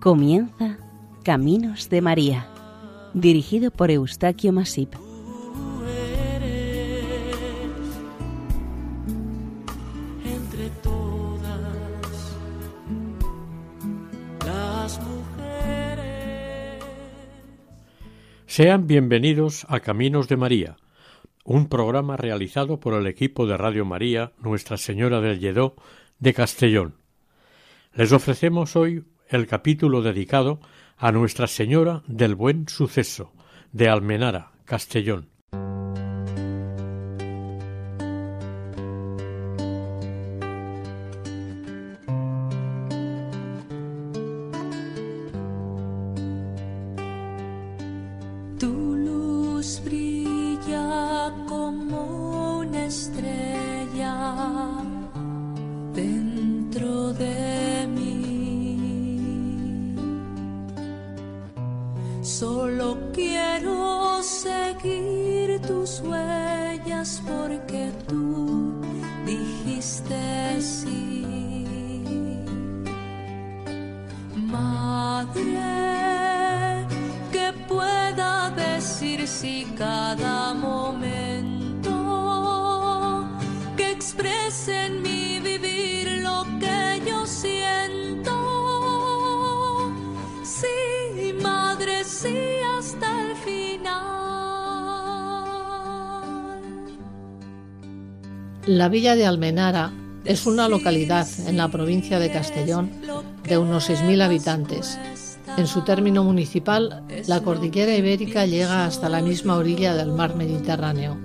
Comienza Caminos de María, dirigido por Eustaquio Masip. entre todas las mujeres. Sean bienvenidos a Caminos de María, un programa realizado por el equipo de Radio María Nuestra Señora del Lledó de Castellón. Les ofrecemos hoy el capítulo dedicado a Nuestra Señora del Buen Suceso de Almenara, Castellón. Madre, sí, hasta el final. La villa de Almenara es una localidad en la provincia de Castellón de unos 6.000 habitantes. En su término municipal, la cordillera ibérica llega hasta la misma orilla del mar Mediterráneo.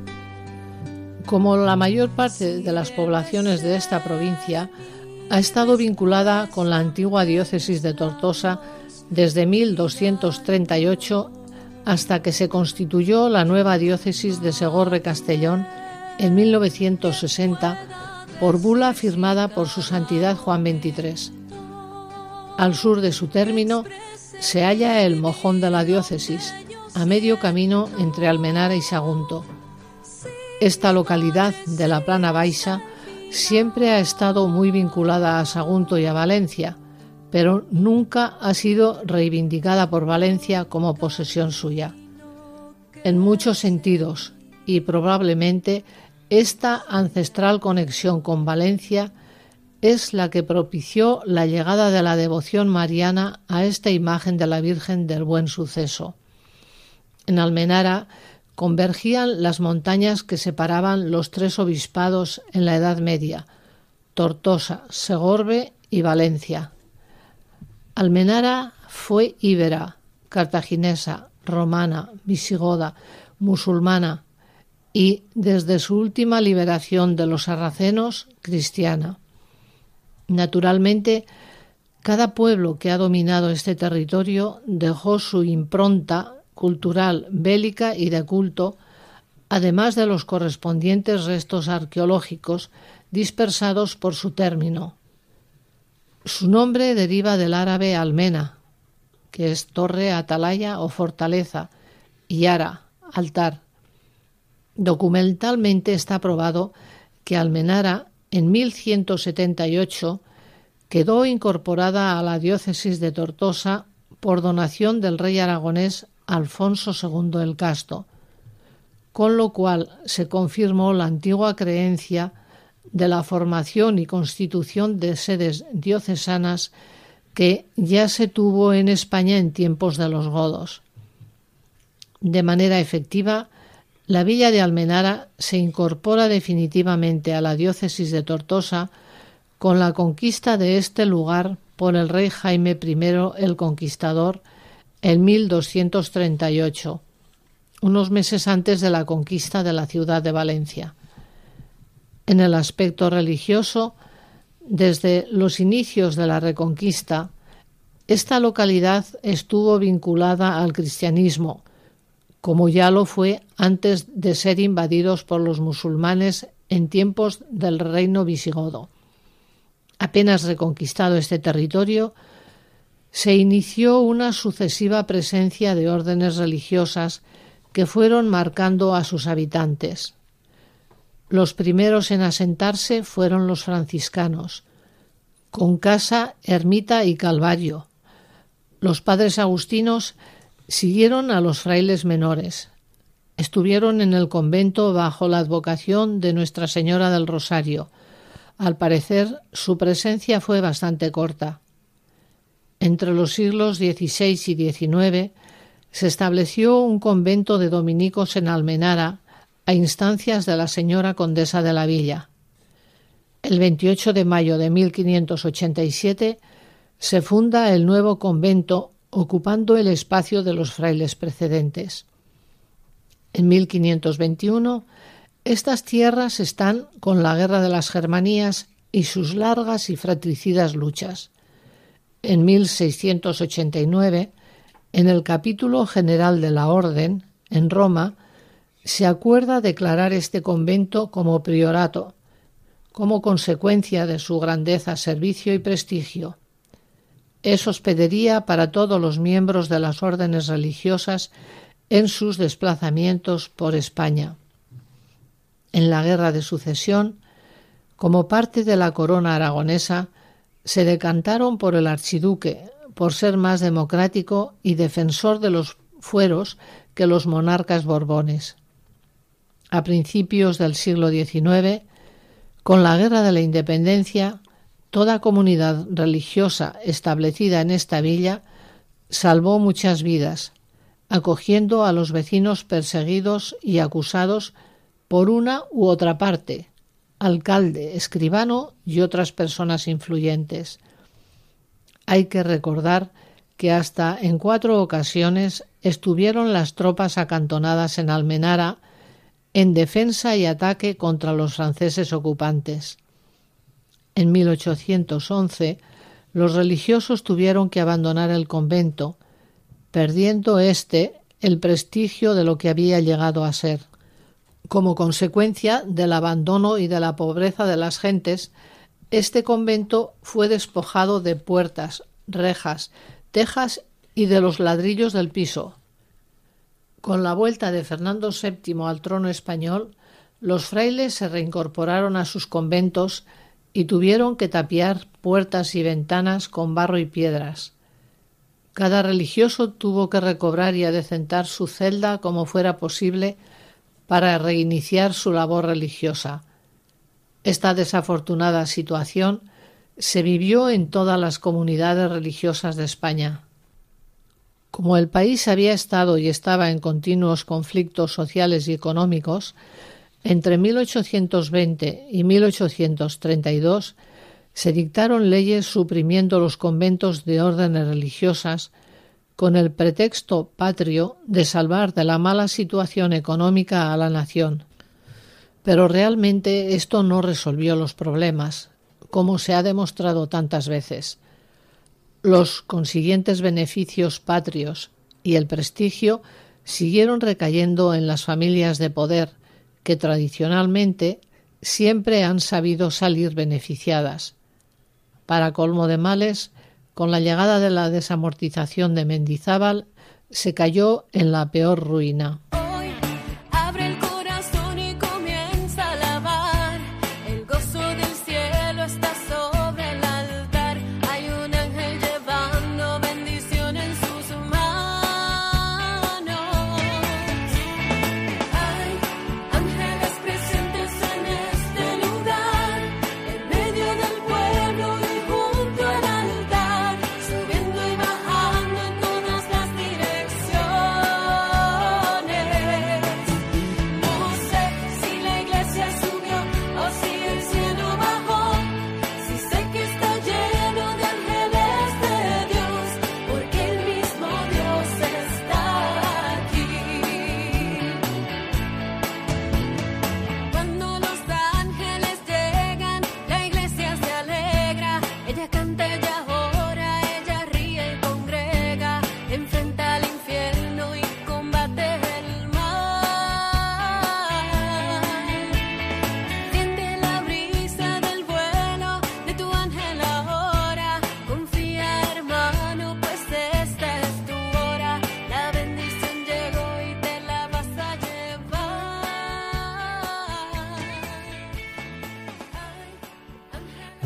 Como la mayor parte de las poblaciones de esta provincia, ha estado vinculada con la antigua diócesis de Tortosa desde 1238 hasta que se constituyó la nueva diócesis de Segorbe-Castellón en 1960 por bula firmada por su santidad Juan XXIII. Al sur de su término se halla el mojón de la diócesis, a medio camino entre Almenara y Sagunto. Esta localidad de la Plana Baixa siempre ha estado muy vinculada a Sagunto y a Valencia, pero nunca ha sido reivindicada por Valencia como posesión suya. En muchos sentidos, y probablemente esta ancestral conexión con Valencia es la que propició la llegada de la devoción mariana a esta imagen de la Virgen del Buen Suceso. En Almenara convergían las montañas que separaban los tres obispados en la Edad Media, Tortosa, Segorbe y Valencia. Almenara fue íbera, cartaginesa, romana, visigoda, musulmana y, desde su última liberación de los sarracenos, cristiana. Naturalmente, cada pueblo que ha dominado este territorio dejó su impronta cultural, bélica y de culto, además de los correspondientes restos arqueológicos dispersados por su término. Su nombre deriva del árabe almena, que es torre, atalaya o fortaleza, y ara, altar. Documentalmente está probado que Almenara en 1178 quedó incorporada a la diócesis de Tortosa por donación del rey aragonés Alfonso II el Casto, con lo cual se confirmó la antigua creencia de la formación y constitución de sedes diocesanas que ya se tuvo en España en tiempos de los godos. De manera efectiva, la villa de Almenara se incorpora definitivamente a la diócesis de Tortosa con la conquista de este lugar por el rey Jaime I el Conquistador en 1238, unos meses antes de la conquista de la ciudad de Valencia. En el aspecto religioso, desde los inicios de la Reconquista, esta localidad estuvo vinculada al cristianismo, como ya lo fue antes de ser invadidos por los musulmanes en tiempos del reino visigodo. Apenas reconquistado este territorio, se inició una sucesiva presencia de órdenes religiosas que fueron marcando a sus habitantes. Los primeros en asentarse fueron los franciscanos, con casa, ermita y calvario. Los padres agustinos siguieron a los frailes menores. Estuvieron en el convento bajo la advocación de Nuestra Señora del Rosario. Al parecer, su presencia fue bastante corta. Entre los siglos XVI y XIX se estableció un convento de dominicos en Almenara a instancias de la señora condesa de la villa. El 28 de mayo de 1587 se funda el nuevo convento ocupando el espacio de los frailes precedentes. En 1521 estas tierras están con la guerra de las Germanías y sus largas y fratricidas luchas. En 1689, en el capítulo general de la Orden, en Roma, se acuerda declarar este convento como priorato, como consecuencia de su grandeza, servicio y prestigio. Es hospedería para todos los miembros de las órdenes religiosas en sus desplazamientos por España. En la Guerra de Sucesión, como parte de la corona aragonesa, se decantaron por el archiduque, por ser más democrático y defensor de los fueros que los monarcas borbones. A principios del siglo XIX, con la Guerra de la Independencia, toda comunidad religiosa establecida en esta villa salvó muchas vidas, acogiendo a los vecinos perseguidos y acusados por una u otra parte, alcalde, escribano y otras personas influyentes. Hay que recordar que hasta en cuatro ocasiones estuvieron las tropas acantonadas en Almenara en defensa y ataque contra los franceses ocupantes. En 1811 los religiosos tuvieron que abandonar el convento, perdiendo éste el prestigio de lo que había llegado a ser. Como consecuencia del abandono y de la pobreza de las gentes, este convento fue despojado de puertas, rejas, tejas y de los ladrillos del piso. Con la vuelta de Fernando VII al trono español, los frailes se reincorporaron a sus conventos y tuvieron que tapiar puertas y ventanas con barro y piedras. Cada religioso tuvo que recobrar y adecentar su celda como fuera posible para reiniciar su labor religiosa. Esta desafortunada situación se vivió en todas las comunidades religiosas de España. Como el país había estado y estaba en continuos conflictos sociales y económicos, entre 1820 y 1832 se dictaron leyes suprimiendo los conventos de órdenes religiosas con el pretexto patrio de salvar de la mala situación económica a la nación. Pero realmente esto no resolvió los problemas, como se ha demostrado tantas veces. Los consiguientes beneficios patrios y el prestigio siguieron recayendo en las familias de poder, que tradicionalmente siempre han sabido salir beneficiadas. Para colmo de males, con la llegada de la desamortización de Mendizábal, se cayó en la peor ruina.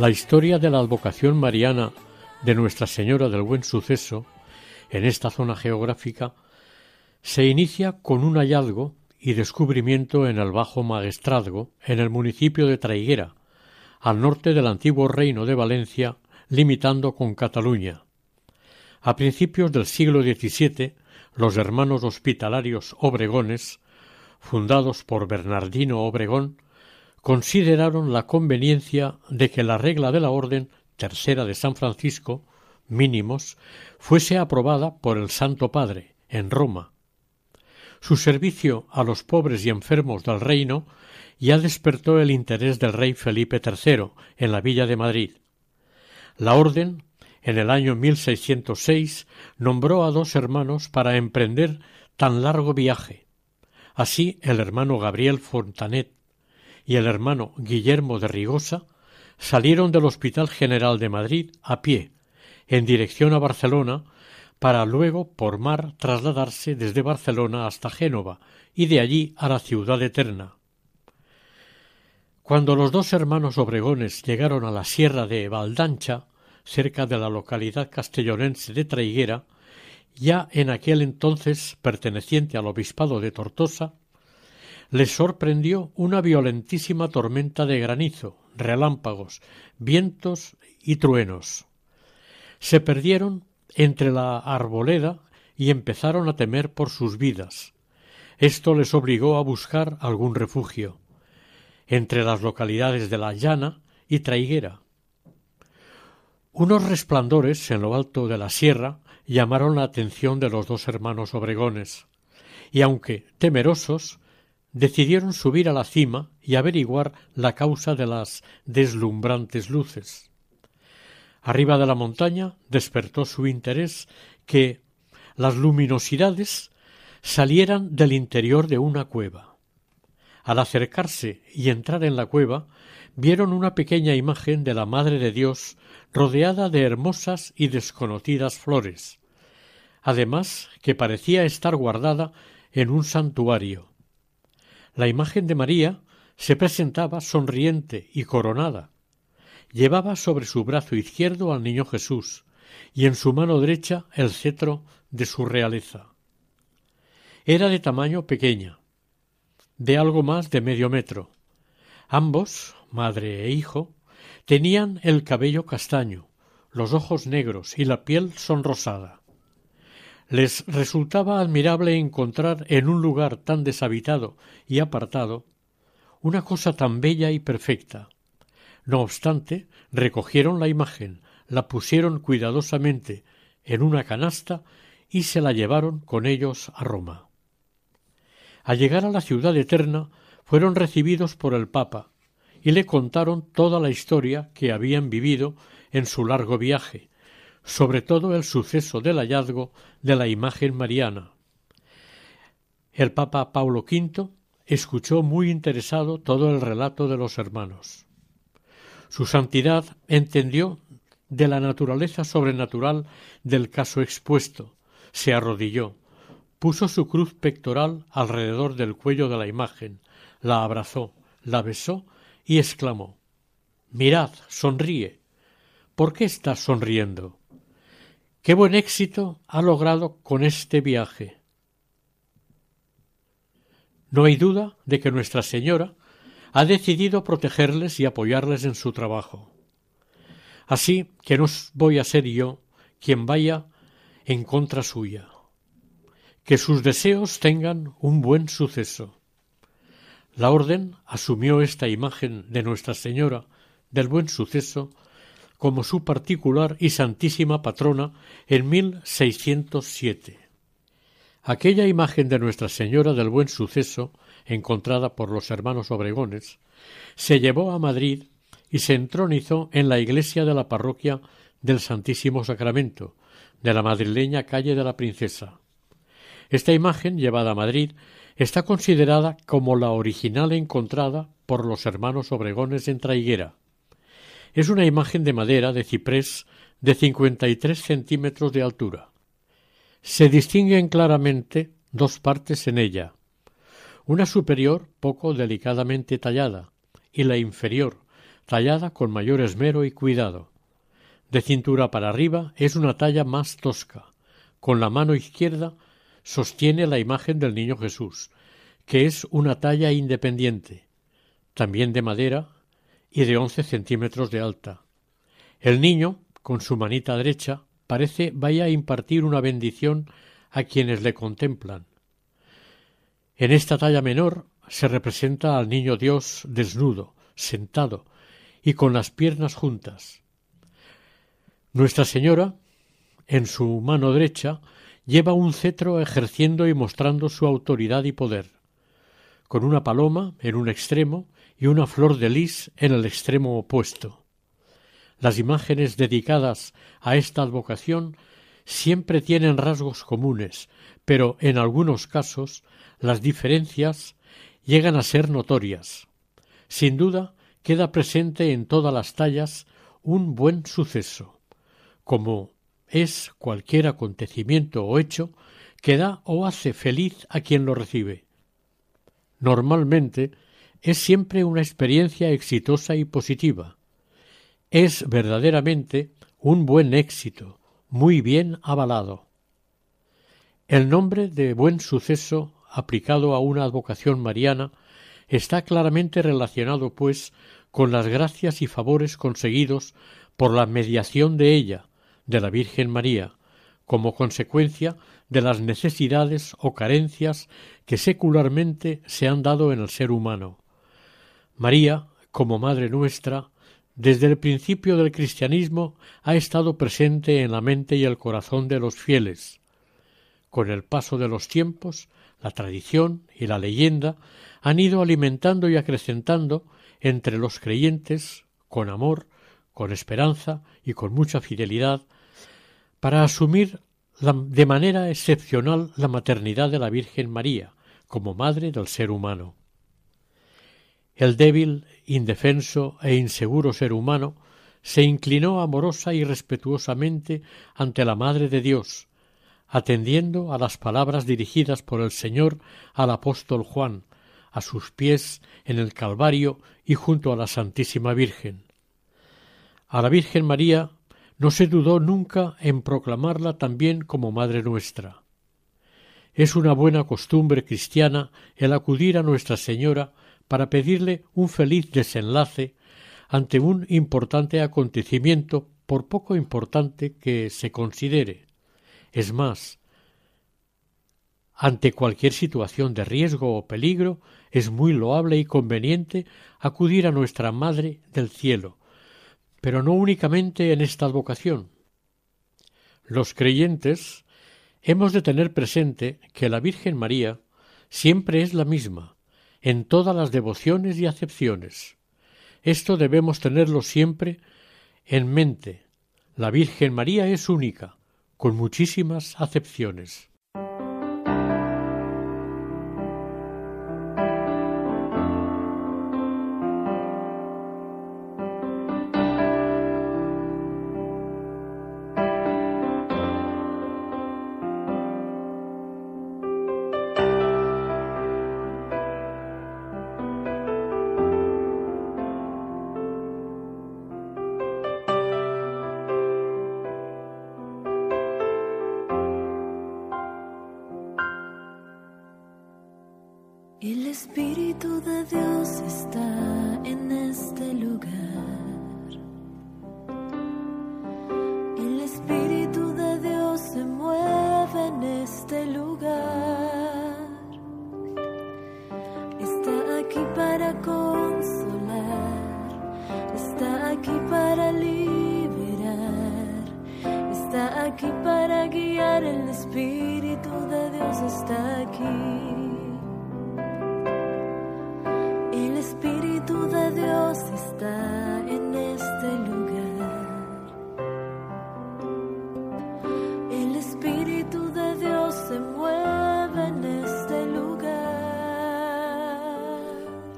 La historia de la advocación mariana de Nuestra Señora del Buen Suceso en esta zona geográfica se inicia con un hallazgo y descubrimiento en el Bajo Magestrazgo, en el municipio de Traiguera, al norte del antiguo reino de Valencia, limitando con Cataluña. A principios del siglo XVII, los hermanos hospitalarios Obregones, fundados por Bernardino Obregón, consideraron la conveniencia de que la regla de la Orden Tercera de San Francisco, mínimos, fuese aprobada por el Santo Padre en Roma. Su servicio a los pobres y enfermos del reino ya despertó el interés del rey Felipe III en la villa de Madrid. La orden, en el año 1606, nombró a dos hermanos para emprender tan largo viaje. Así el hermano Gabriel Fontanet y el hermano Guillermo de Rigosa salieron del Hospital General de Madrid a pie, en dirección a Barcelona, para luego por mar trasladarse desde Barcelona hasta Génova y de allí a la ciudad eterna. Cuando los dos hermanos Obregones llegaron a la sierra de Valdancha, cerca de la localidad castellonense de Traiguera, ya en aquel entonces perteneciente al obispado de Tortosa, les sorprendió una violentísima tormenta de granizo, relámpagos, vientos y truenos. Se perdieron entre la arboleda y empezaron a temer por sus vidas. Esto les obligó a buscar algún refugio entre las localidades de La Llana y Traiguera. Unos resplandores en lo alto de la sierra llamaron la atención de los dos hermanos Obregones, y aunque temerosos, decidieron subir a la cima y averiguar la causa de las deslumbrantes luces. Arriba de la montaña despertó su interés que las luminosidades salieran del interior de una cueva. Al acercarse y entrar en la cueva, vieron una pequeña imagen de la Madre de Dios rodeada de hermosas y desconocidas flores, además que parecía estar guardada en un santuario. La imagen de María se presentaba sonriente y coronada. Llevaba sobre su brazo izquierdo al niño Jesús y en su mano derecha el cetro de su realeza. Era de tamaño pequeña, de algo más de medio metro. Ambos, madre e hijo, tenían el cabello castaño, los ojos negros y la piel sonrosada. Les resultaba admirable encontrar en un lugar tan deshabitado y apartado una cosa tan bella y perfecta. No obstante, recogieron la imagen, la pusieron cuidadosamente en una canasta y se la llevaron con ellos a Roma. Al llegar a la ciudad eterna, fueron recibidos por el Papa y le contaron toda la historia que habían vivido en su largo viaje, sobre todo el suceso del hallazgo de la imagen mariana. El Papa Paulo V escuchó muy interesado todo el relato de los hermanos. Su santidad entendió de la naturaleza sobrenatural del caso expuesto, se arrodilló, puso su cruz pectoral alrededor del cuello de la imagen, la abrazó, la besó y exclamó Mirad, sonríe. ¿Por qué estás sonriendo? Qué buen éxito ha logrado con este viaje. No hay duda de que Nuestra Señora ha decidido protegerles y apoyarles en su trabajo. Así que no voy a ser yo quien vaya en contra suya. Que sus deseos tengan un buen suceso. La orden asumió esta imagen de Nuestra Señora del buen suceso como su particular y santísima patrona en 1607. Aquella imagen de Nuestra Señora del Buen Suceso, encontrada por los hermanos Obregones, se llevó a Madrid y se entronizó en la iglesia de la parroquia del Santísimo Sacramento, de la madrileña calle de la Princesa. Esta imagen, llevada a Madrid, está considerada como la original encontrada por los hermanos Obregones en Traiguera, es una imagen de madera de ciprés de 53 centímetros de altura. Se distinguen claramente dos partes en ella, una superior poco delicadamente tallada y la inferior, tallada con mayor esmero y cuidado. De cintura para arriba es una talla más tosca. Con la mano izquierda sostiene la imagen del Niño Jesús, que es una talla independiente, también de madera y de once centímetros de alta. El niño, con su manita derecha, parece vaya a impartir una bendición a quienes le contemplan. En esta talla menor se representa al niño Dios desnudo, sentado y con las piernas juntas. Nuestra Señora, en su mano derecha, lleva un cetro ejerciendo y mostrando su autoridad y poder, con una paloma en un extremo y una flor de lis en el extremo opuesto. Las imágenes dedicadas a esta advocación siempre tienen rasgos comunes, pero en algunos casos las diferencias llegan a ser notorias. Sin duda, queda presente en todas las tallas un buen suceso, como es cualquier acontecimiento o hecho que da o hace feliz a quien lo recibe. Normalmente es siempre una experiencia exitosa y positiva. Es verdaderamente un buen éxito, muy bien avalado. El nombre de buen suceso aplicado a una advocación mariana está claramente relacionado, pues, con las gracias y favores conseguidos por la mediación de ella, de la Virgen María, como consecuencia de las necesidades o carencias que secularmente se han dado en el ser humano. María, como Madre nuestra, desde el principio del cristianismo ha estado presente en la mente y el corazón de los fieles. Con el paso de los tiempos, la tradición y la leyenda han ido alimentando y acrecentando entre los creyentes, con amor, con esperanza y con mucha fidelidad, para asumir de manera excepcional la maternidad de la Virgen María como madre del ser humano. El débil, indefenso e inseguro ser humano se inclinó amorosa y respetuosamente ante la Madre de Dios, atendiendo a las palabras dirigidas por el Señor al apóstol Juan, a sus pies en el Calvario y junto a la Santísima Virgen. A la Virgen María no se dudó nunca en proclamarla también como Madre nuestra. Es una buena costumbre cristiana el acudir a Nuestra Señora para pedirle un feliz desenlace ante un importante acontecimiento, por poco importante que se considere. Es más, ante cualquier situación de riesgo o peligro, es muy loable y conveniente acudir a nuestra Madre del Cielo, pero no únicamente en esta advocación. Los creyentes hemos de tener presente que la Virgen María siempre es la misma, en todas las devociones y acepciones. Esto debemos tenerlo siempre en mente. La Virgen María es única, con muchísimas acepciones.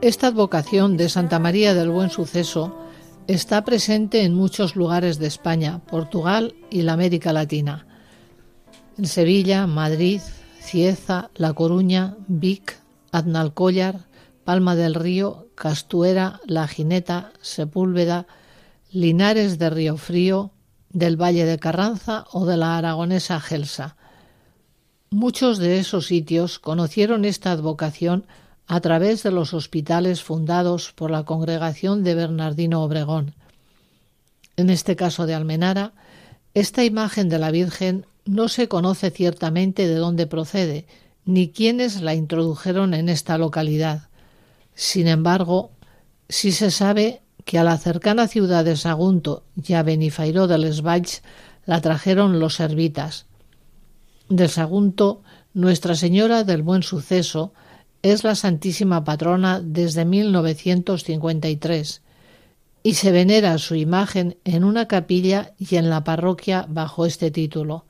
Esta advocación de Santa María del Buen Suceso está presente en muchos lugares de España, Portugal y la América Latina. En Sevilla, Madrid, Cieza, La Coruña, Vic, Aznalcóllar, Palma del Río, Castuera, La Jineta, Sepúlveda, Linares de Río Frío, del Valle de Carranza o de la aragonesa Gelsa. Muchos de esos sitios conocieron esta advocación a través de los hospitales fundados por la congregación de Bernardino Obregón. En este caso de Almenara, esta imagen de la Virgen no se conoce ciertamente de dónde procede, ni quiénes la introdujeron en esta localidad. Sin embargo, sí se sabe que a la cercana ciudad de Sagunto y a Benifairó de les la trajeron los servitas. De Sagunto, Nuestra Señora del Buen Suceso es la Santísima Patrona desde 1953 y se venera su imagen en una capilla y en la parroquia bajo este título.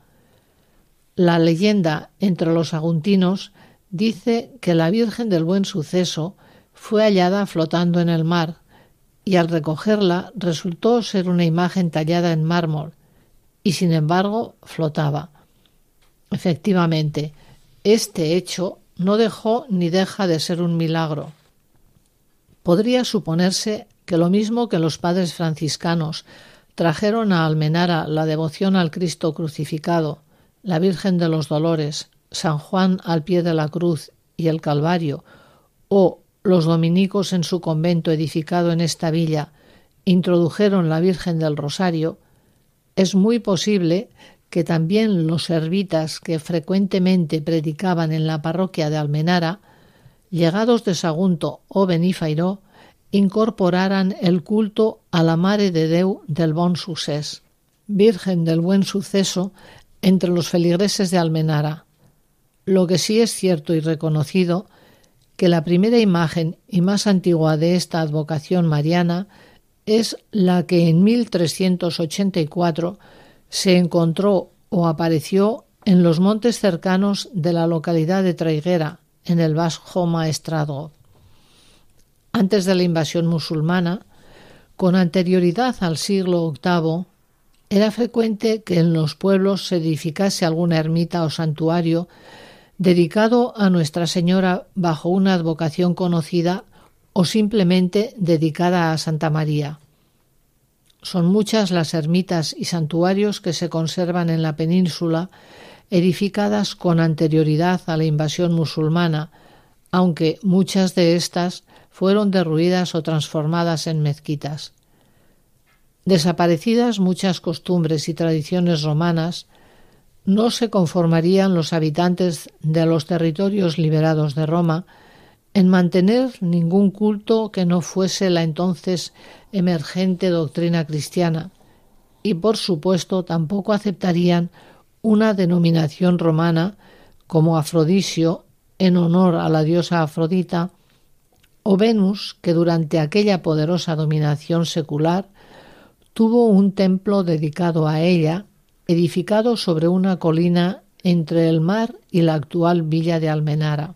La leyenda entre los aguntinos dice que la Virgen del Buen Suceso fue hallada flotando en el mar y al recogerla resultó ser una imagen tallada en mármol y sin embargo flotaba. Efectivamente, este hecho no dejó ni deja de ser un milagro. Podría suponerse que lo mismo que los padres franciscanos trajeron a Almenara la devoción al Cristo crucificado, la Virgen de los Dolores, San Juan al pie de la cruz y el Calvario, o los dominicos en su convento edificado en esta villa introdujeron la Virgen del Rosario, es muy posible que también los servitas que frecuentemente predicaban en la parroquia de Almenara, llegados de Sagunto o Benifairó, incorporaran el culto a la Mare de Deu del Bon Sucés, Virgen del Buen Suceso, entre los feligreses de Almenara. Lo que sí es cierto y reconocido que la primera imagen y más antigua de esta advocación mariana es la que en 1384 se encontró o apareció en los montes cercanos de la localidad de Traiguera, en el Bajo Maestrazgo. Antes de la invasión musulmana, con anterioridad al siglo VIII, era frecuente que en los pueblos se edificase alguna ermita o santuario dedicado a Nuestra Señora bajo una advocación conocida o simplemente dedicada a Santa María. Son muchas las ermitas y santuarios que se conservan en la península, edificadas con anterioridad a la invasión musulmana, aunque muchas de estas fueron derruidas o transformadas en mezquitas. Desaparecidas muchas costumbres y tradiciones romanas, no se conformarían los habitantes de los territorios liberados de Roma en mantener ningún culto que no fuese la entonces emergente doctrina cristiana, y por supuesto tampoco aceptarían una denominación romana como Afrodisio en honor a la diosa Afrodita, o Venus, que durante aquella poderosa dominación secular tuvo un templo dedicado a ella edificado sobre una colina entre el mar y la actual villa de Almenara.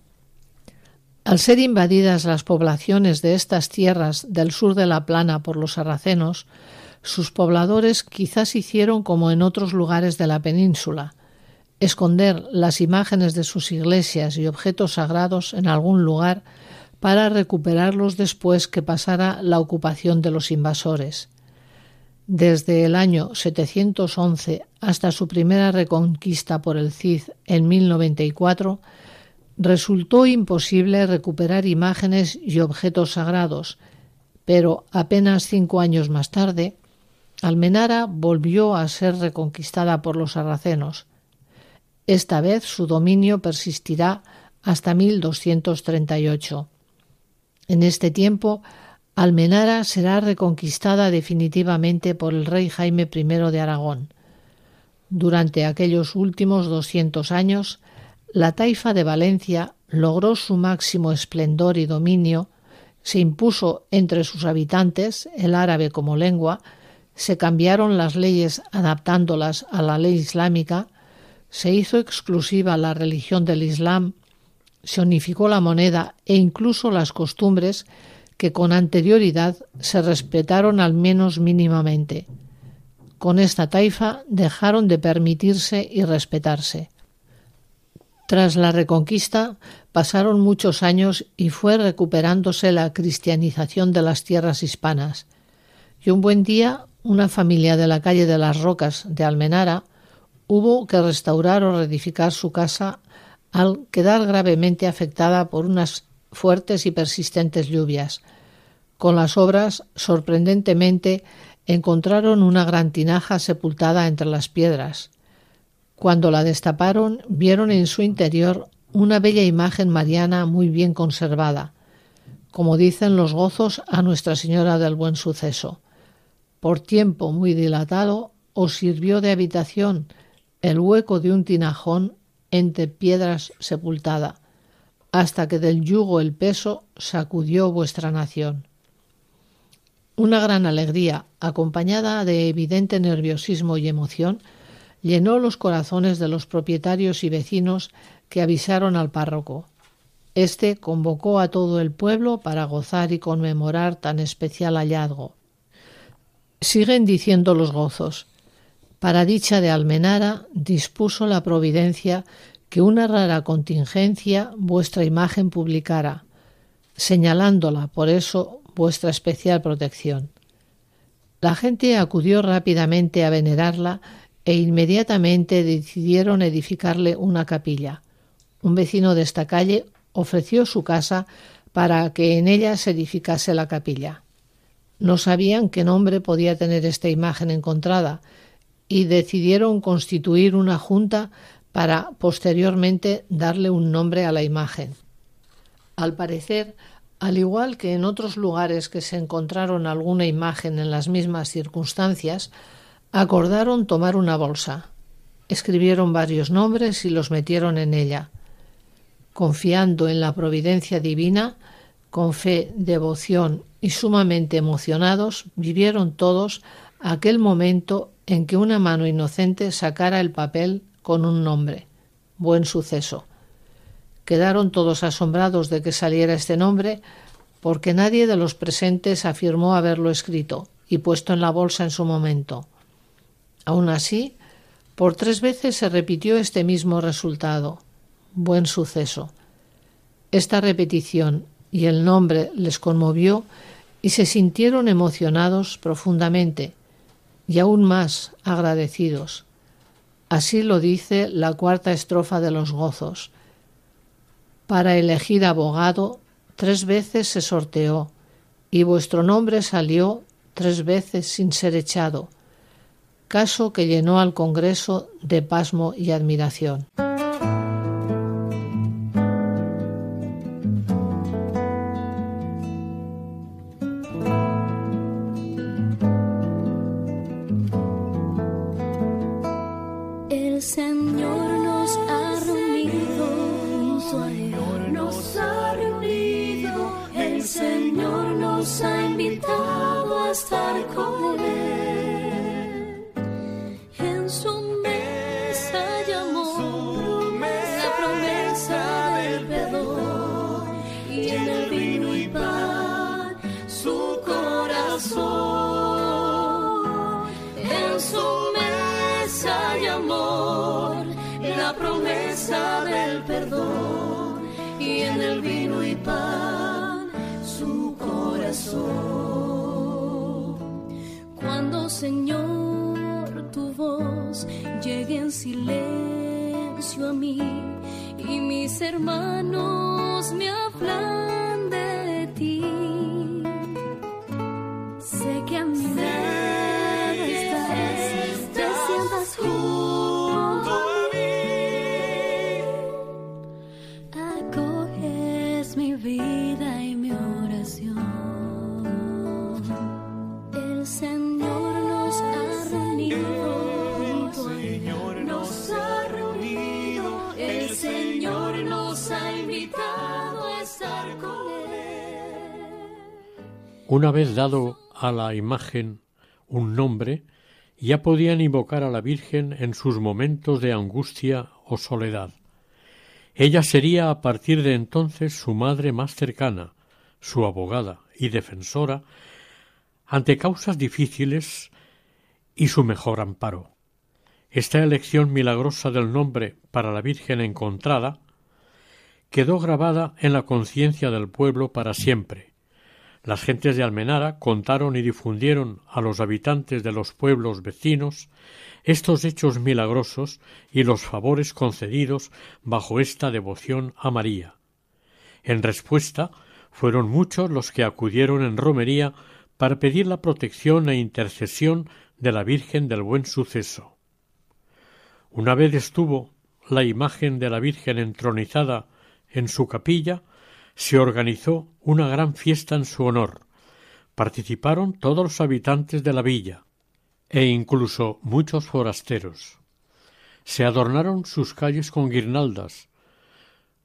Al ser invadidas las poblaciones de estas tierras del sur de la plana por los sarracenos, sus pobladores quizás hicieron como en otros lugares de la península, esconder las imágenes de sus iglesias y objetos sagrados en algún lugar para recuperarlos después que pasara la ocupación de los invasores. Desde el año 711 hasta su primera reconquista por el Cid en 1094, resultó imposible recuperar imágenes y objetos sagrados, pero apenas cinco años más tarde, Almenara volvió a ser reconquistada por los sarracenos. Esta vez su dominio persistirá hasta 1238. En este tiempo, Almenara será reconquistada definitivamente por el rey Jaime I de Aragón. Durante aquellos últimos doscientos años, la taifa de Valencia logró su máximo esplendor y dominio, se impuso entre sus habitantes el árabe como lengua, se cambiaron las leyes adaptándolas a la ley islámica, se hizo exclusiva la religión del Islam, se unificó la moneda e incluso las costumbres que con anterioridad se respetaron al menos mínimamente. Con esta taifa dejaron de permitirse y respetarse. Tras la reconquista pasaron muchos años y fue recuperándose la cristianización de las tierras hispanas. Y un buen día una familia de la calle de las Rocas de Almenara hubo que restaurar o reedificar su casa al quedar gravemente afectada por unas fuertes y persistentes lluvias. Con las obras, sorprendentemente, encontraron una gran tinaja sepultada entre las piedras. Cuando la destaparon, vieron en su interior una bella imagen mariana muy bien conservada, como dicen los gozos a Nuestra Señora del Buen Suceso. Por tiempo muy dilatado os sirvió de habitación el hueco de un tinajón entre piedras sepultada, hasta que del yugo el peso sacudió vuestra nación. Una gran alegría, acompañada de evidente nerviosismo y emoción, llenó los corazones de los propietarios y vecinos que avisaron al párroco. Este convocó a todo el pueblo para gozar y conmemorar tan especial hallazgo. Siguen diciendo los gozos. Para dicha de Almenara dispuso la providencia que una rara contingencia vuestra imagen publicara, señalándola por eso vuestra especial protección. La gente acudió rápidamente a venerarla e inmediatamente decidieron edificarle una capilla. Un vecino de esta calle ofreció su casa para que en ella se edificase la capilla. No sabían qué nombre podía tener esta imagen encontrada y decidieron constituir una junta para posteriormente darle un nombre a la imagen. Al parecer, al igual que en otros lugares que se encontraron alguna imagen en las mismas circunstancias, Acordaron tomar una bolsa. Escribieron varios nombres y los metieron en ella. Confiando en la providencia divina, con fe, devoción y sumamente emocionados, vivieron todos aquel momento en que una mano inocente sacara el papel con un nombre. Buen suceso. Quedaron todos asombrados de que saliera este nombre, porque nadie de los presentes afirmó haberlo escrito y puesto en la bolsa en su momento. Aun así, por tres veces se repitió este mismo resultado. Buen suceso. Esta repetición y el nombre les conmovió y se sintieron emocionados profundamente y aún más agradecidos. Así lo dice la cuarta estrofa de los gozos. Para elegir abogado tres veces se sorteó y vuestro nombre salió tres veces sin ser echado caso que llenó al Congreso de pasmo y admiración. Una vez dado a la imagen un nombre, ya podían invocar a la Virgen en sus momentos de angustia o soledad. Ella sería a partir de entonces su madre más cercana, su abogada y defensora ante causas difíciles y su mejor amparo. Esta elección milagrosa del nombre para la Virgen encontrada quedó grabada en la conciencia del pueblo para siempre. Las gentes de Almenara contaron y difundieron a los habitantes de los pueblos vecinos estos hechos milagrosos y los favores concedidos bajo esta devoción a María. En respuesta, fueron muchos los que acudieron en romería para pedir la protección e intercesión de la Virgen del Buen Suceso. Una vez estuvo la imagen de la Virgen entronizada en su capilla, se organizó una gran fiesta en su honor. Participaron todos los habitantes de la villa, e incluso muchos forasteros. Se adornaron sus calles con guirnaldas,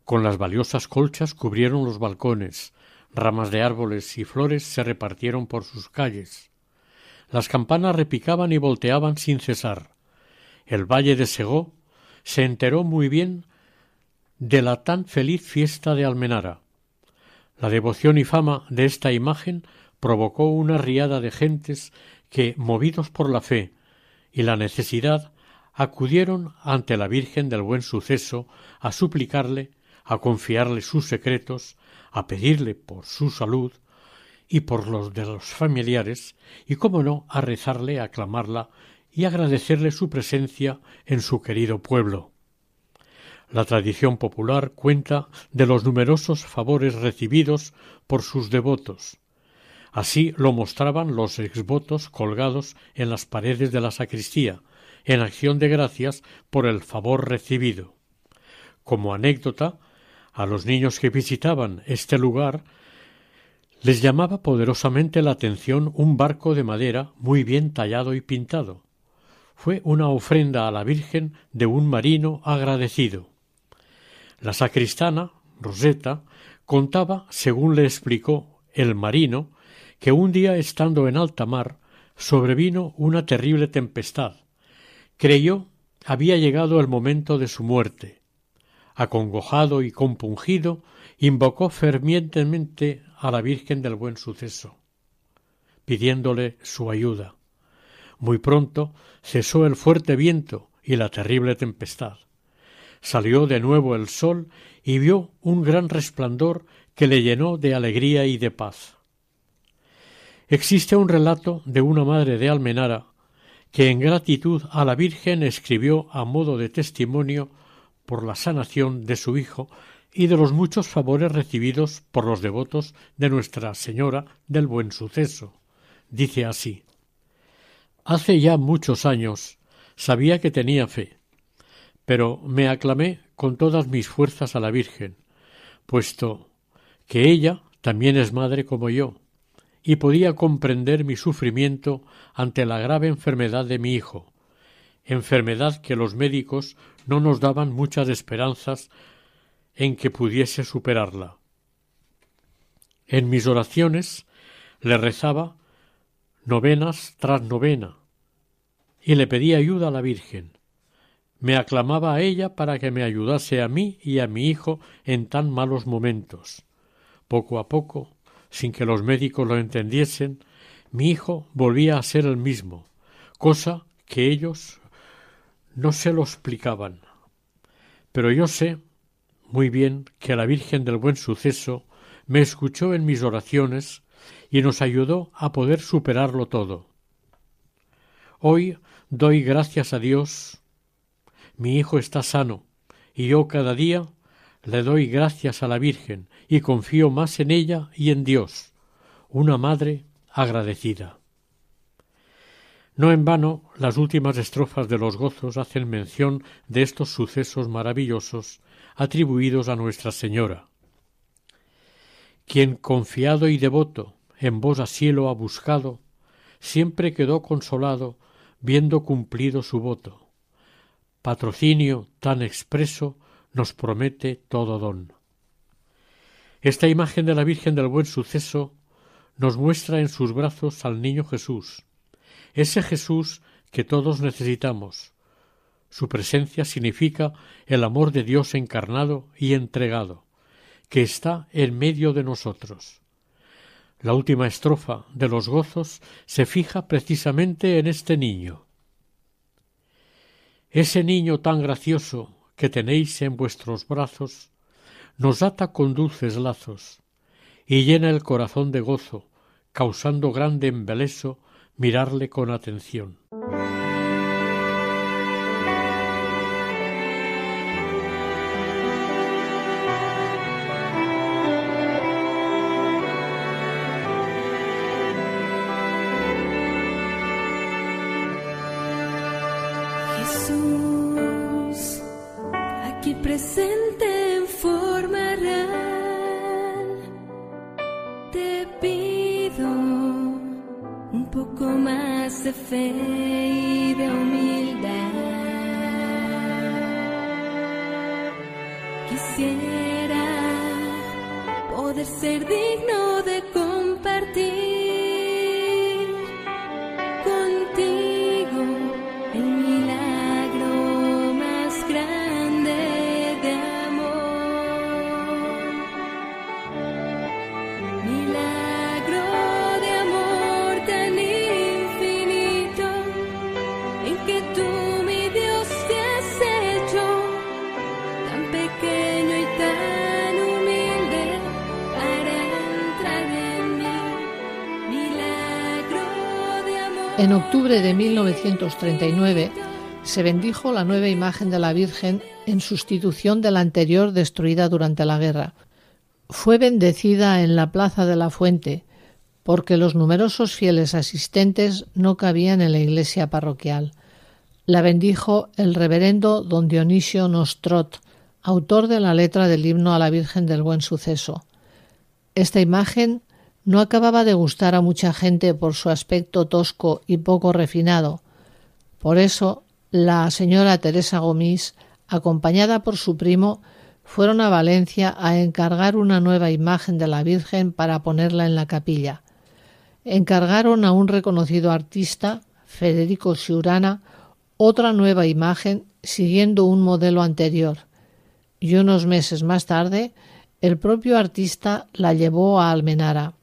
con las valiosas colchas cubrieron los balcones, ramas de árboles y flores se repartieron por sus calles. Las campanas repicaban y volteaban sin cesar. El valle de Segó se enteró muy bien de la tan feliz fiesta de Almenara. La devoción y fama de esta imagen provocó una riada de gentes que, movidos por la fe y la necesidad, acudieron ante la Virgen del Buen Suceso a suplicarle, a confiarle sus secretos, a pedirle por su salud y por los de los familiares, y cómo no, a rezarle, a aclamarla y agradecerle su presencia en su querido pueblo. La tradición popular cuenta de los numerosos favores recibidos por sus devotos, Así lo mostraban los exvotos colgados en las paredes de la sacristía, en acción de gracias por el favor recibido. Como anécdota, a los niños que visitaban este lugar les llamaba poderosamente la atención un barco de madera muy bien tallado y pintado. Fue una ofrenda a la Virgen de un marino agradecido. La sacristana, Roseta, contaba, según le explicó el marino, que un día estando en alta mar sobrevino una terrible tempestad. Creyó había llegado el momento de su muerte. Acongojado y compungido, invocó fervientemente a la Virgen del Buen Suceso, pidiéndole su ayuda. Muy pronto cesó el fuerte viento y la terrible tempestad. Salió de nuevo el sol y vio un gran resplandor que le llenó de alegría y de paz. Existe un relato de una madre de Almenara que en gratitud a la Virgen escribió a modo de testimonio por la sanación de su hijo y de los muchos favores recibidos por los devotos de Nuestra Señora del Buen Suceso. Dice así Hace ya muchos años sabía que tenía fe, pero me aclamé con todas mis fuerzas a la Virgen, puesto que ella también es madre como yo, y podía comprender mi sufrimiento ante la grave enfermedad de mi hijo, enfermedad que los médicos no nos daban muchas esperanzas en que pudiese superarla. En mis oraciones le rezaba novenas tras novena y le pedía ayuda a la Virgen. Me aclamaba a ella para que me ayudase a mí y a mi hijo en tan malos momentos. Poco a poco sin que los médicos lo entendiesen, mi hijo volvía a ser el mismo, cosa que ellos no se lo explicaban. Pero yo sé muy bien que la Virgen del Buen Suceso me escuchó en mis oraciones y nos ayudó a poder superarlo todo. Hoy doy gracias a Dios. Mi hijo está sano y yo cada día le doy gracias a la Virgen y confío más en ella y en Dios, una madre agradecida. No en vano las últimas estrofas de los gozos hacen mención de estos sucesos maravillosos atribuidos a Nuestra Señora. Quien confiado y devoto en vos a cielo ha buscado, siempre quedó consolado viendo cumplido su voto. Patrocinio tan expreso nos promete todo don. Esta imagen de la Virgen del Buen Suceso nos muestra en sus brazos al niño Jesús, ese Jesús que todos necesitamos. Su presencia significa el amor de Dios encarnado y entregado, que está en medio de nosotros. La última estrofa de los gozos se fija precisamente en este niño. Ese niño tan gracioso que tenéis en vuestros brazos nos ata con dulces lazos y llena el corazón de gozo, causando grande embeleso mirarle con atención. En octubre de 1939 se bendijo la nueva imagen de la Virgen en sustitución de la anterior destruida durante la guerra. Fue bendecida en la Plaza de la Fuente porque los numerosos fieles asistentes no cabían en la iglesia parroquial. La bendijo el reverendo don Dionisio Nostrot, autor de la letra del himno a la Virgen del Buen Suceso. Esta imagen no acababa de gustar a mucha gente por su aspecto tosco y poco refinado. Por eso, la señora Teresa Gomis, acompañada por su primo, fueron a Valencia a encargar una nueva imagen de la Virgen para ponerla en la capilla. Encargaron a un reconocido artista, Federico Siurana, otra nueva imagen siguiendo un modelo anterior. Y unos meses más tarde, el propio artista la llevó a Almenara.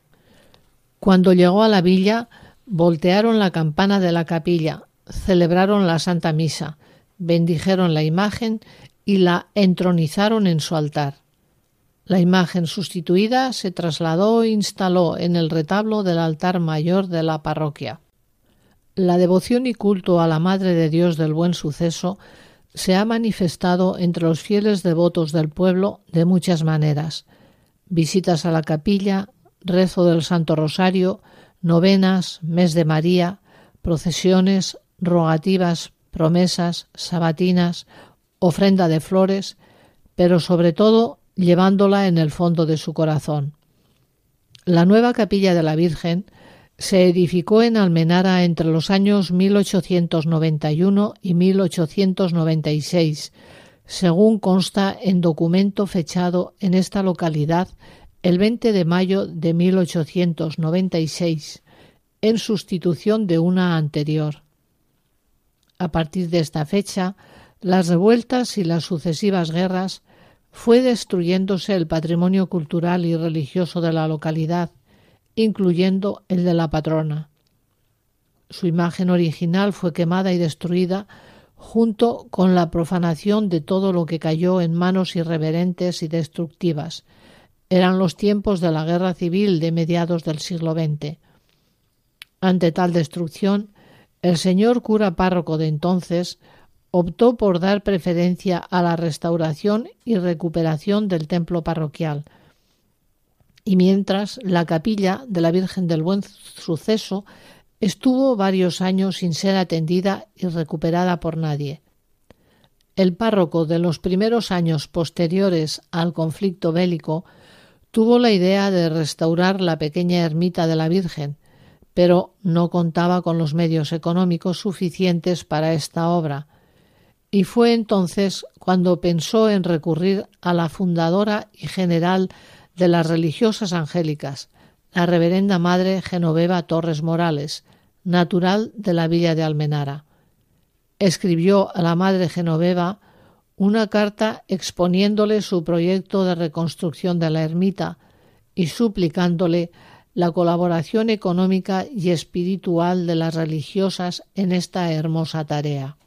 Cuando llegó a la villa, voltearon la campana de la capilla, celebraron la Santa Misa, bendijeron la imagen y la entronizaron en su altar. La imagen sustituida se trasladó e instaló en el retablo del altar mayor de la parroquia. La devoción y culto a la Madre de Dios del Buen Suceso se ha manifestado entre los fieles devotos del pueblo de muchas maneras. Visitas a la capilla, rezo del Santo Rosario, novenas, mes de María, procesiones, rogativas, promesas, sabatinas, ofrenda de flores, pero sobre todo llevándola en el fondo de su corazón. La nueva capilla de la Virgen se edificó en Almenara entre los años 1891 y 1896, según consta en documento fechado en esta localidad el 20 de mayo de 1896, en sustitución de una anterior. A partir de esta fecha, las revueltas y las sucesivas guerras fue destruyéndose el patrimonio cultural y religioso de la localidad, incluyendo el de la patrona. Su imagen original fue quemada y destruida junto con la profanación de todo lo que cayó en manos irreverentes y destructivas. Eran los tiempos de la guerra civil de mediados del siglo XX. Ante tal destrucción, el señor cura párroco de entonces optó por dar preferencia a la restauración y recuperación del templo parroquial, y mientras la capilla de la Virgen del Buen Suceso estuvo varios años sin ser atendida y recuperada por nadie. El párroco de los primeros años posteriores al conflicto bélico tuvo la idea de restaurar la pequeña ermita de la Virgen, pero no contaba con los medios económicos suficientes para esta obra, y fue entonces cuando pensó en recurrir a la fundadora y general de las religiosas angélicas, la reverenda madre Genoveva Torres Morales, natural de la villa de Almenara. Escribió a la madre Genoveva una carta exponiéndole su proyecto de reconstrucción de la ermita y suplicándole la colaboración económica y espiritual de las religiosas en esta hermosa tarea.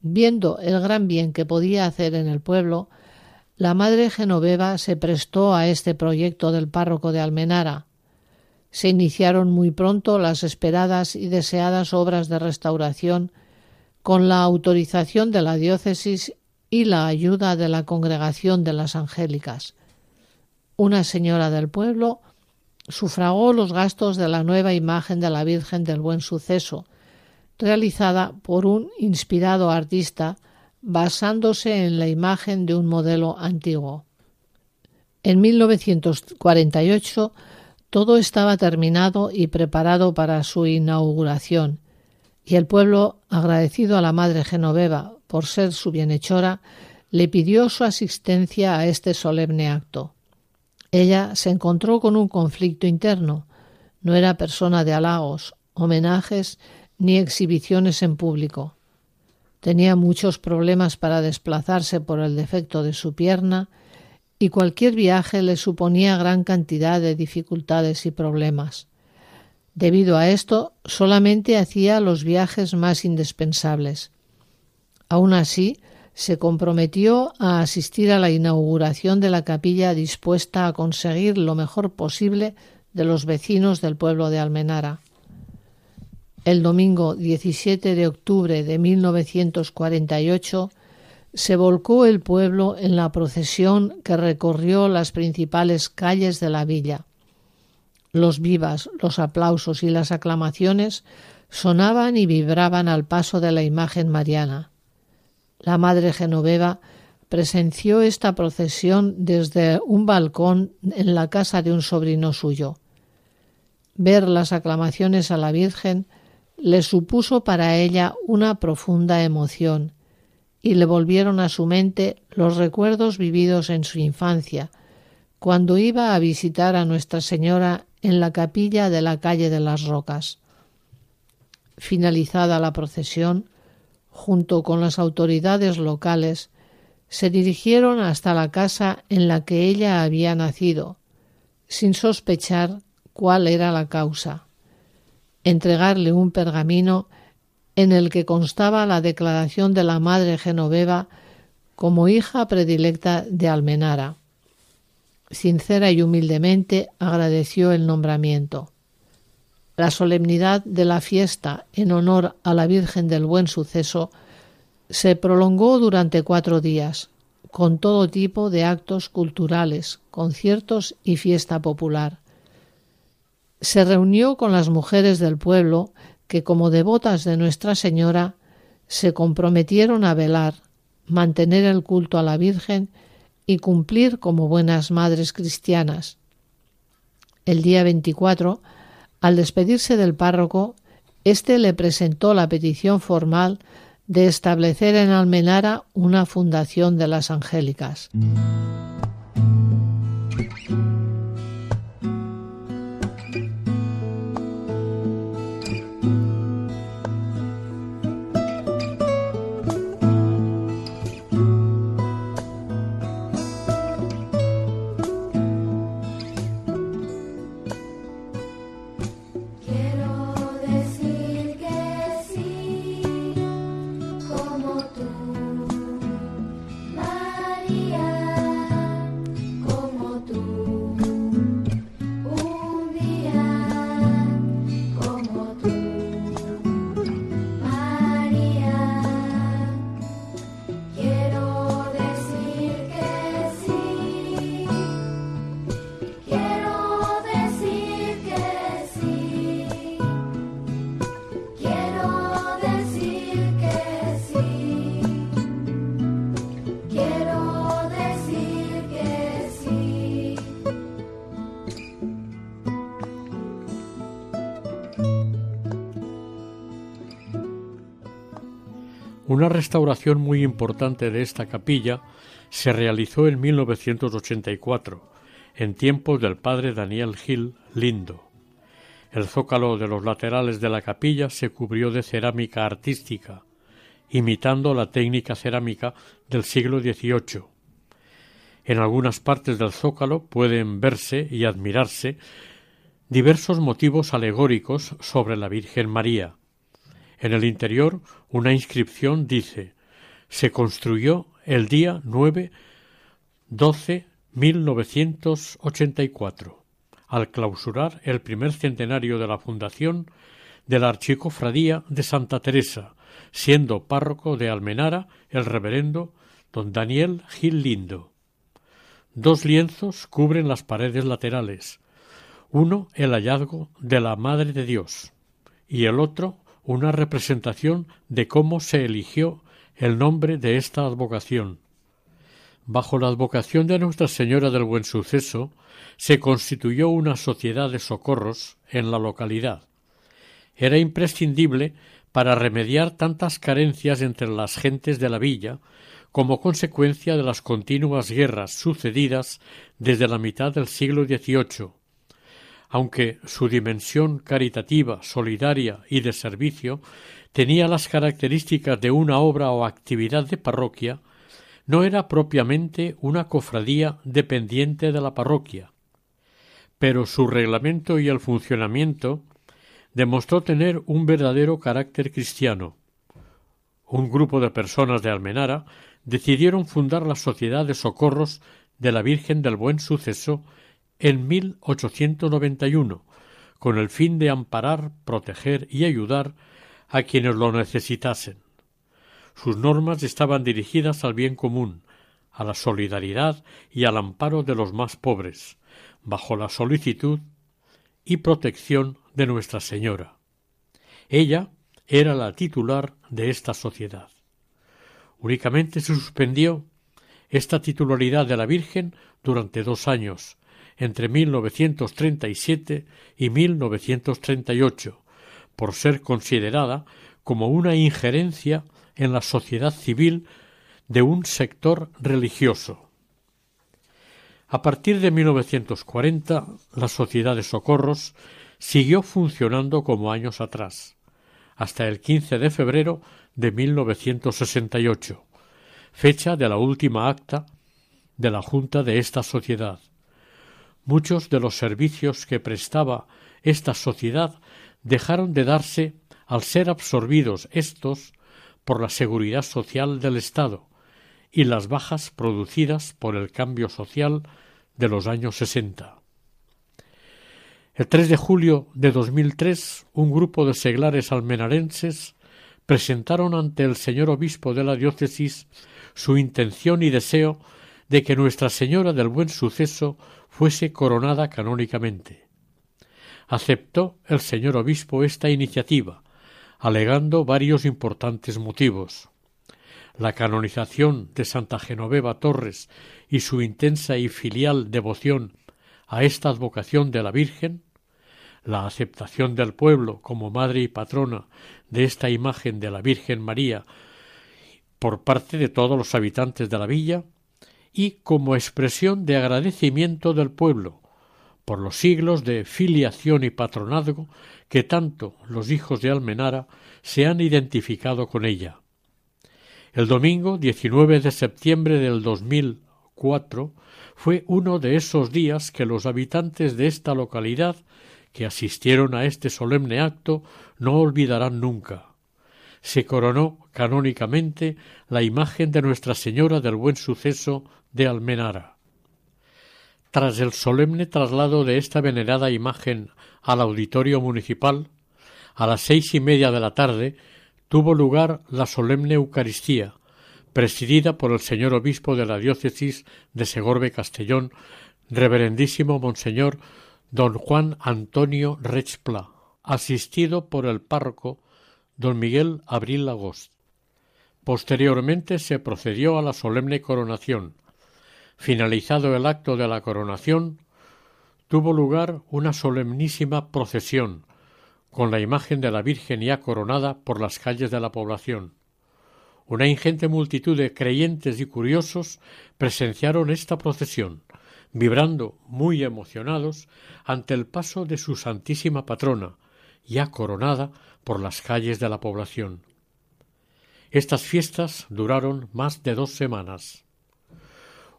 Viendo el gran bien que podía hacer en el pueblo, la madre Genoveva se prestó a este proyecto del párroco de Almenara. Se iniciaron muy pronto las esperadas y deseadas obras de restauración con la autorización de la diócesis y la ayuda de la congregación de las Angélicas. Una señora del pueblo sufragó los gastos de la nueva imagen de la Virgen del Buen Suceso, realizada por un inspirado artista basándose en la imagen de un modelo antiguo. En 1948 todo estaba terminado y preparado para su inauguración, y el pueblo, agradecido a la Madre Genoveva por ser su bienhechora, le pidió su asistencia a este solemne acto. Ella se encontró con un conflicto interno. No era persona de halagos, homenajes ni exhibiciones en público. Tenía muchos problemas para desplazarse por el defecto de su pierna y cualquier viaje le suponía gran cantidad de dificultades y problemas. Debido a esto, solamente hacía los viajes más indispensables. Aun así, se comprometió a asistir a la inauguración de la capilla dispuesta a conseguir lo mejor posible de los vecinos del pueblo de Almenara. El domingo 17 de octubre de 1948 se volcó el pueblo en la procesión que recorrió las principales calles de la villa. Los vivas, los aplausos y las aclamaciones sonaban y vibraban al paso de la imagen mariana. La madre Genoveva presenció esta procesión desde un balcón en la casa de un sobrino suyo. Ver las aclamaciones a la Virgen le supuso para ella una profunda emoción y le volvieron a su mente los recuerdos vividos en su infancia, cuando iba a visitar a Nuestra Señora en la capilla de la calle de las Rocas. Finalizada la procesión, junto con las autoridades locales, se dirigieron hasta la casa en la que ella había nacido, sin sospechar cuál era la causa entregarle un pergamino en el que constaba la declaración de la madre Genoveva como hija predilecta de Almenara. Sincera y humildemente agradeció el nombramiento. La solemnidad de la fiesta en honor a la Virgen del Buen Suceso se prolongó durante cuatro días, con todo tipo de actos culturales, conciertos y fiesta popular se reunió con las mujeres del pueblo que, como devotas de Nuestra Señora, se comprometieron a velar, mantener el culto a la Virgen y cumplir como buenas madres cristianas. El día 24, al despedirse del párroco, éste le presentó la petición formal de establecer en Almenara una fundación de las Angélicas. Restauración muy importante de esta capilla se realizó en 1984, en tiempos del padre Daniel Gil Lindo. El zócalo de los laterales de la capilla se cubrió de cerámica artística, imitando la técnica cerámica del siglo XVIII. En algunas partes del zócalo pueden verse y admirarse diversos motivos alegóricos sobre la Virgen María, en el interior una inscripción dice se construyó el día 9 12 1984, al clausurar el primer centenario de la fundación de la Archicofradía de Santa Teresa, siendo párroco de Almenara el reverendo don Daniel Gil Lindo. Dos lienzos cubren las paredes laterales, uno el hallazgo de la Madre de Dios y el otro una representación de cómo se eligió el nombre de esta advocación. Bajo la advocación de Nuestra Señora del Buen Suceso se constituyó una sociedad de socorros en la localidad. Era imprescindible para remediar tantas carencias entre las gentes de la villa como consecuencia de las continuas guerras sucedidas desde la mitad del siglo XVIII, aunque su dimensión caritativa, solidaria y de servicio tenía las características de una obra o actividad de parroquia, no era propiamente una cofradía dependiente de la parroquia, pero su reglamento y el funcionamiento demostró tener un verdadero carácter cristiano. Un grupo de personas de Almenara decidieron fundar la Sociedad de Socorros de la Virgen del Buen Suceso en 1891, con el fin de amparar, proteger y ayudar a quienes lo necesitasen. Sus normas estaban dirigidas al bien común, a la solidaridad y al amparo de los más pobres, bajo la solicitud y protección de Nuestra Señora. Ella era la titular de esta sociedad. Únicamente se suspendió esta titularidad de la Virgen durante dos años, entre 1937 y 1938, por ser considerada como una injerencia en la sociedad civil de un sector religioso. A partir de 1940, la Sociedad de Socorros siguió funcionando como años atrás, hasta el 15 de febrero de 1968, fecha de la última acta de la Junta de esta sociedad. Muchos de los servicios que prestaba esta sociedad dejaron de darse al ser absorbidos estos por la seguridad social del Estado y las bajas producidas por el cambio social de los años sesenta. El 3 de julio de 2003, un grupo de seglares almenarenses presentaron ante el señor obispo de la diócesis su intención y deseo de que Nuestra Señora del Buen Suceso fuese coronada canónicamente. Aceptó el señor obispo esta iniciativa, alegando varios importantes motivos la canonización de Santa Genoveva Torres y su intensa y filial devoción a esta advocación de la Virgen, la aceptación del pueblo como madre y patrona de esta imagen de la Virgen María por parte de todos los habitantes de la villa y como expresión de agradecimiento del pueblo por los siglos de filiación y patronazgo que tanto los hijos de Almenara se han identificado con ella. El domingo 19 de septiembre del 2004 fue uno de esos días que los habitantes de esta localidad que asistieron a este solemne acto no olvidarán nunca. Se coronó canónicamente la imagen de Nuestra Señora del Buen Suceso de Almenara. Tras el solemne traslado de esta venerada imagen al auditorio municipal, a las seis y media de la tarde tuvo lugar la solemne Eucaristía, presidida por el señor obispo de la diócesis de Segorbe Castellón, reverendísimo monseñor don Juan Antonio Rechpla, asistido por el párroco don Miguel Abril Agost. Posteriormente se procedió a la solemne coronación, Finalizado el acto de la coronación, tuvo lugar una solemnísima procesión, con la imagen de la Virgen ya coronada por las calles de la población. Una ingente multitud de creyentes y curiosos presenciaron esta procesión, vibrando muy emocionados ante el paso de su Santísima Patrona, ya coronada por las calles de la población. Estas fiestas duraron más de dos semanas.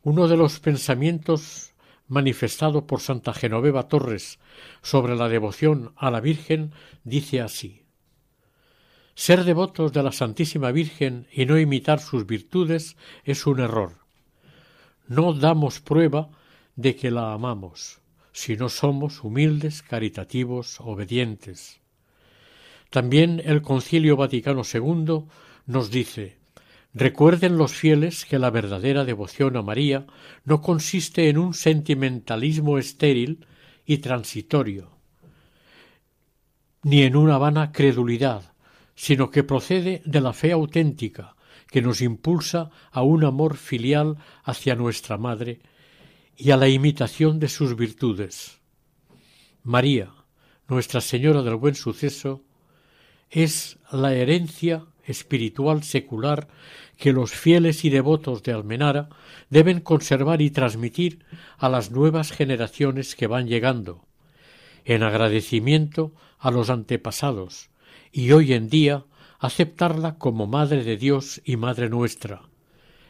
Uno de los pensamientos manifestado por Santa Genoveva Torres sobre la devoción a la Virgen dice así Ser devotos de la Santísima Virgen y no imitar sus virtudes es un error. No damos prueba de que la amamos, si no somos humildes, caritativos, obedientes. También el Concilio Vaticano II nos dice Recuerden los fieles que la verdadera devoción a María no consiste en un sentimentalismo estéril y transitorio, ni en una vana credulidad, sino que procede de la fe auténtica, que nos impulsa a un amor filial hacia nuestra Madre y a la imitación de sus virtudes. María, Nuestra Señora del Buen Suceso, es la herencia espiritual secular que los fieles y devotos de Almenara deben conservar y transmitir a las nuevas generaciones que van llegando, en agradecimiento a los antepasados, y hoy en día aceptarla como Madre de Dios y Madre nuestra,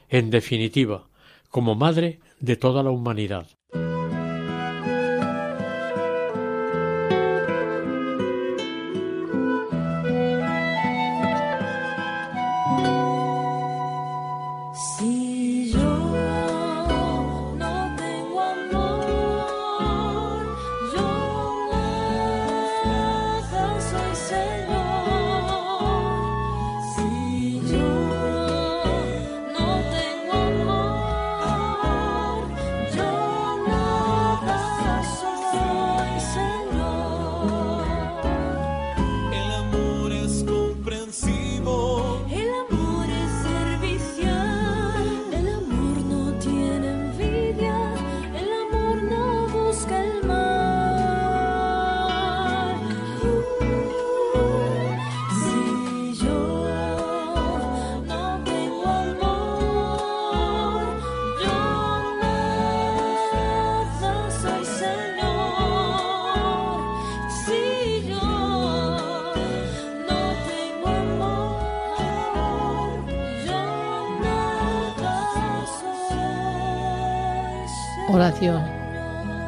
en definitiva, como Madre de toda la humanidad.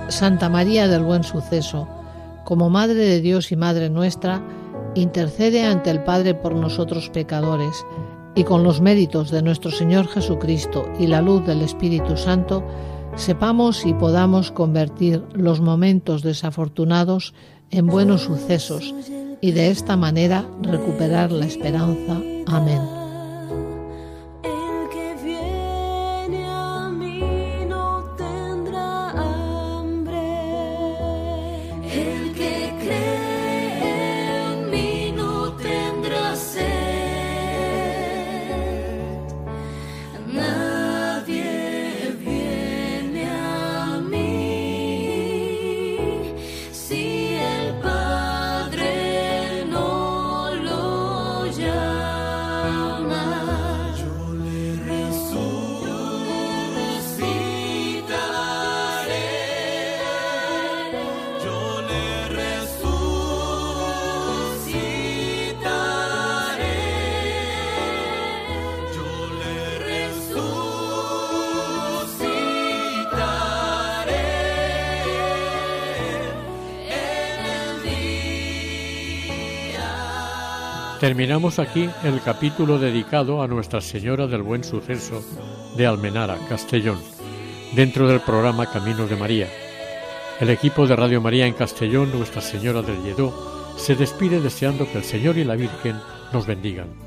Santa María del Buen Suceso, como Madre de Dios y Madre nuestra, intercede ante el Padre por nosotros pecadores, y con los méritos de nuestro Señor Jesucristo y la luz del Espíritu Santo, sepamos y podamos convertir los momentos desafortunados en buenos sucesos y de esta manera recuperar la esperanza. Amén. Terminamos aquí el capítulo dedicado a Nuestra Señora del Buen Suceso de Almenara, Castellón, dentro del programa Caminos de María. El equipo de Radio María en Castellón, Nuestra Señora del Lledó, se despide deseando que el Señor y la Virgen nos bendigan.